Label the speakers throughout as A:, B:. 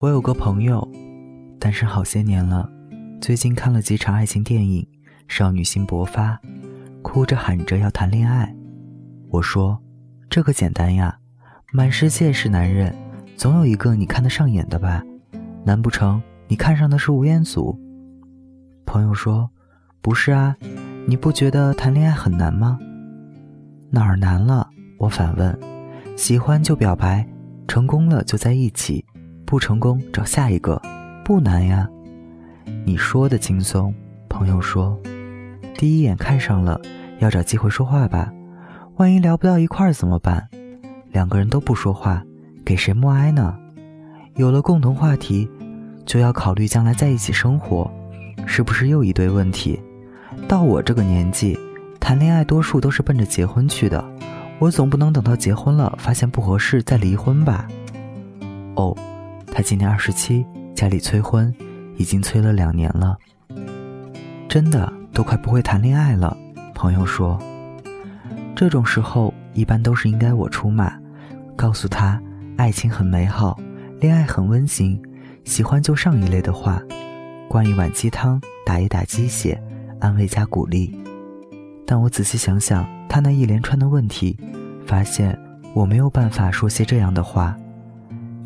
A: 我有个朋友，单身好些年了，最近看了几场爱情电影，少女心勃发，哭着喊着要谈恋爱。我说：“这个简单呀，满世界是男人，总有一个你看得上眼的吧？难不成你看上的是吴彦祖？”朋友说：“不是啊，你不觉得谈恋爱很难吗？”哪儿难了？我反问：“喜欢就表白，成功了就在一起。”不成功找下一个，不难呀。你说的轻松，朋友说，第一眼看上了，要找机会说话吧。万一聊不到一块儿怎么办？两个人都不说话，给谁默哀呢？有了共同话题，就要考虑将来在一起生活，是不是又一堆问题？到我这个年纪，谈恋爱多数都是奔着结婚去的，我总不能等到结婚了发现不合适再离婚吧？哦。他今年二十七，家里催婚，已经催了两年了。真的都快不会谈恋爱了。朋友说，这种时候一般都是应该我出马，告诉他爱情很美好，恋爱很温馨，喜欢就上一类的话，灌一碗鸡汤，打一打鸡血，安慰加鼓励。但我仔细想想他那一连串的问题，发现我没有办法说些这样的话。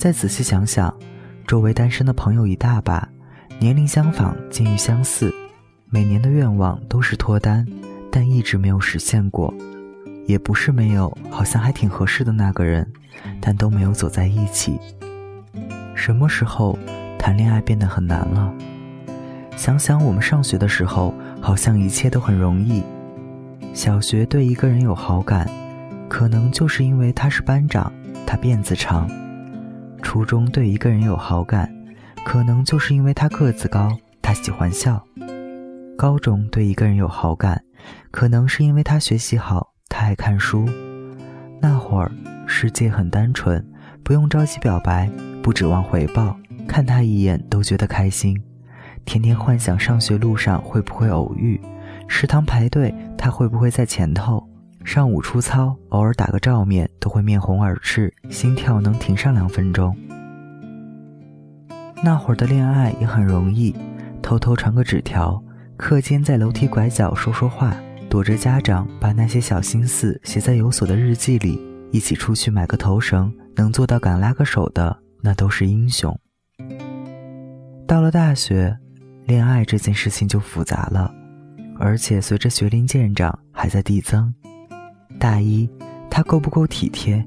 A: 再仔细想想，周围单身的朋友一大把，年龄相仿，境遇相似，每年的愿望都是脱单，但一直没有实现过。也不是没有，好像还挺合适的那个人，但都没有走在一起。什么时候谈恋爱变得很难了？想想我们上学的时候，好像一切都很容易。小学对一个人有好感，可能就是因为他是班长，他辫子长。初中对一个人有好感，可能就是因为他个子高，他喜欢笑；高中对一个人有好感，可能是因为他学习好，他爱看书。那会儿世界很单纯，不用着急表白，不指望回报，看他一眼都觉得开心。天天幻想上学路上会不会偶遇，食堂排队他会不会在前头。上午出操，偶尔打个照面，都会面红耳赤，心跳能停上两分钟。那会儿的恋爱也很容易，偷偷传个纸条，课间在楼梯拐角说说话，躲着家长，把那些小心思写在有锁的日记里，一起出去买个头绳，能做到敢拉个手的，那都是英雄。到了大学，恋爱这件事情就复杂了，而且随着学龄渐长，还在递增。大一，他够不够体贴？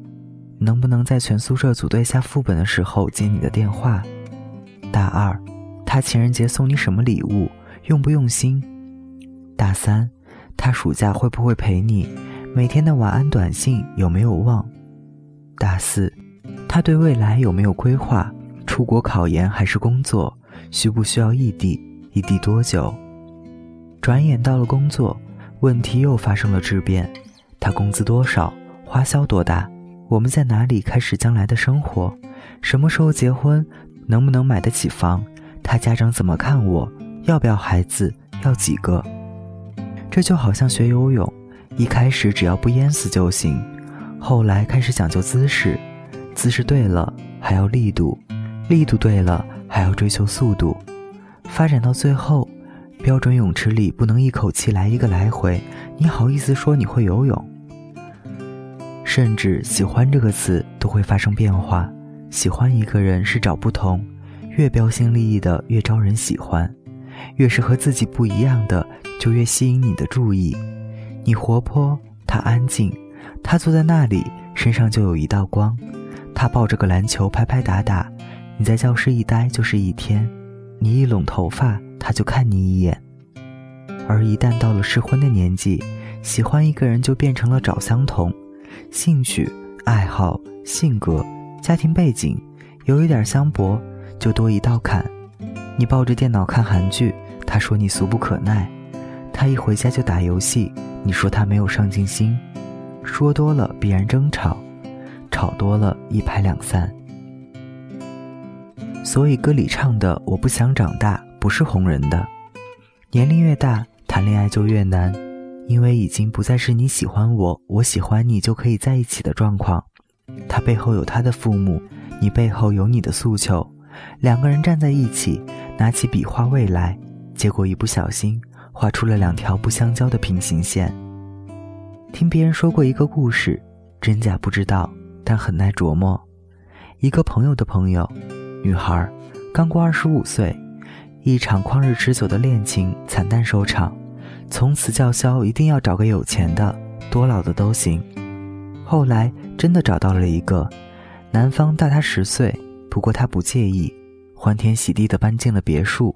A: 能不能在全宿舍组队下副本的时候接你的电话？大二，他情人节送你什么礼物？用不用心？大三，他暑假会不会陪你？每天的晚安短信有没有忘？大四，他对未来有没有规划？出国考研还是工作？需不需要异地？异地多久？转眼到了工作，问题又发生了质变。他工资多少？花销多大？我们在哪里开始将来的生活？什么时候结婚？能不能买得起房？他家长怎么看我？要不要孩子？要几个？这就好像学游泳，一开始只要不淹死就行，后来开始讲究姿势，姿势对了还要力度，力度对了还要追求速度，发展到最后，标准泳池里不能一口气来一个来回，你好意思说你会游泳？甚至“喜欢”这个词都会发生变化。喜欢一个人是找不同，越标新立异的越招人喜欢，越是和自己不一样的就越吸引你的注意。你活泼，他安静；他坐在那里，身上就有一道光；他抱着个篮球拍拍打打，你在教室一待就是一天。你一拢头发，他就看你一眼。而一旦到了适婚的年纪，喜欢一个人就变成了找相同。兴趣、爱好、性格、家庭背景，有一点相悖，就多一道坎。你抱着电脑看韩剧，他说你俗不可耐；他一回家就打游戏，你说他没有上进心。说多了必然争吵，吵多了一拍两散。所以歌里唱的“我不想长大”不是哄人的。年龄越大，谈恋爱就越难。因为已经不再是你喜欢我，我喜欢你就可以在一起的状况。他背后有他的父母，你背后有你的诉求。两个人站在一起，拿起笔画未来，结果一不小心画出了两条不相交的平行线。听别人说过一个故事，真假不知道，但很耐琢磨。一个朋友的朋友，女孩，刚过二十五岁，一场旷日持久的恋情惨淡收场，从此叫嚣一定要找个有钱的，多老的都行。后来真的找到了一个，男方大他十岁，不过他不介意，欢天喜地的搬进了别墅。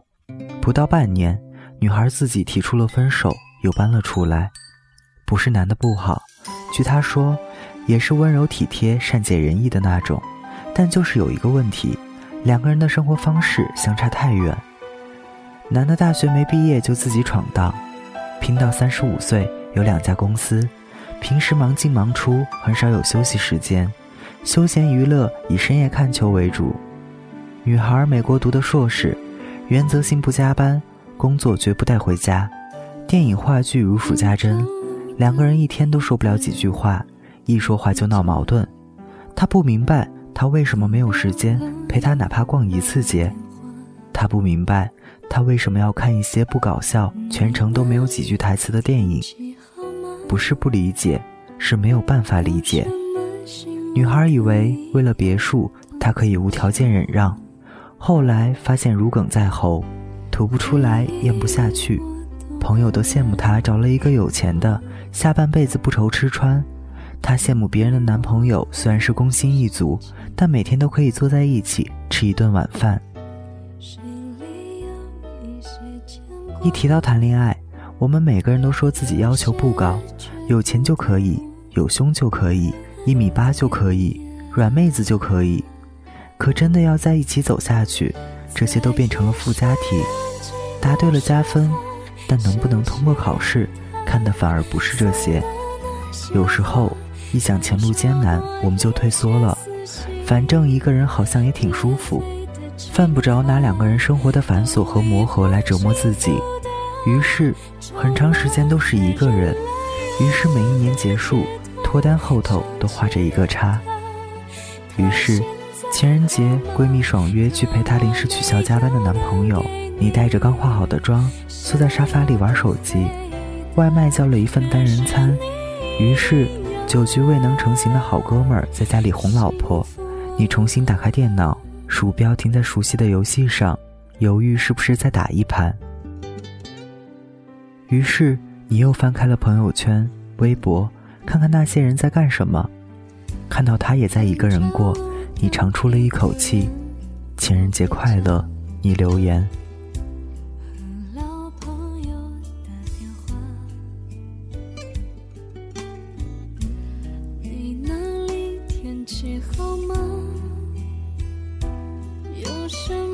A: 不到半年，女孩自己提出了分手，又搬了出来。不是男的不好，据她说，也是温柔体贴、善解人意的那种，但就是有一个问题，两个人的生活方式相差太远。男的大学没毕业就自己闯荡，拼到三十五岁有两家公司，平时忙进忙出，很少有休息时间，休闲娱乐以深夜看球为主。女孩美国读的硕士，原则性不加班，工作绝不带回家，电影话剧如数家珍。两个人一天都说不了几句话，一说话就闹矛盾。他不明白他为什么没有时间陪她哪怕逛一次街，他不明白他为什么要看一些不搞笑、全程都没有几句台词的电影。不是不理解，是没有办法理解。女孩以为为了别墅，她可以无条件忍让，后来发现如鲠在喉，吐不出来，咽不下去。朋友都羡慕她找了一个有钱的。下半辈子不愁吃穿，她羡慕别人的男朋友虽然是工薪一族，但每天都可以坐在一起吃一顿晚饭。一提到谈恋爱，我们每个人都说自己要求不高，有钱就可以，有胸就可以，一米八就可以，软妹子就可以。可真的要在一起走下去，这些都变成了附加题。答对了加分，但能不能通过考试？看的反而不是这些，有时候一想前路艰难，我们就退缩了。反正一个人好像也挺舒服，犯不着拿两个人生活的繁琐和磨合来折磨自己。于是，很长时间都是一个人。于是每一年结束，脱单后头都画着一个叉。于是，情人节闺蜜爽约去陪她临时取消加班的男朋友，你带着刚化好的妆，坐在沙发里玩手机。外卖叫了一份单人餐，于是酒局未能成行的好哥们儿在家里哄老婆。你重新打开电脑，鼠标停在熟悉的游戏上，犹豫是不是再打一盘。于是你又翻开了朋友圈、微博，看看那些人在干什么。看到他也在一个人过，你长出了一口气。情人节快乐，你留言。
B: 生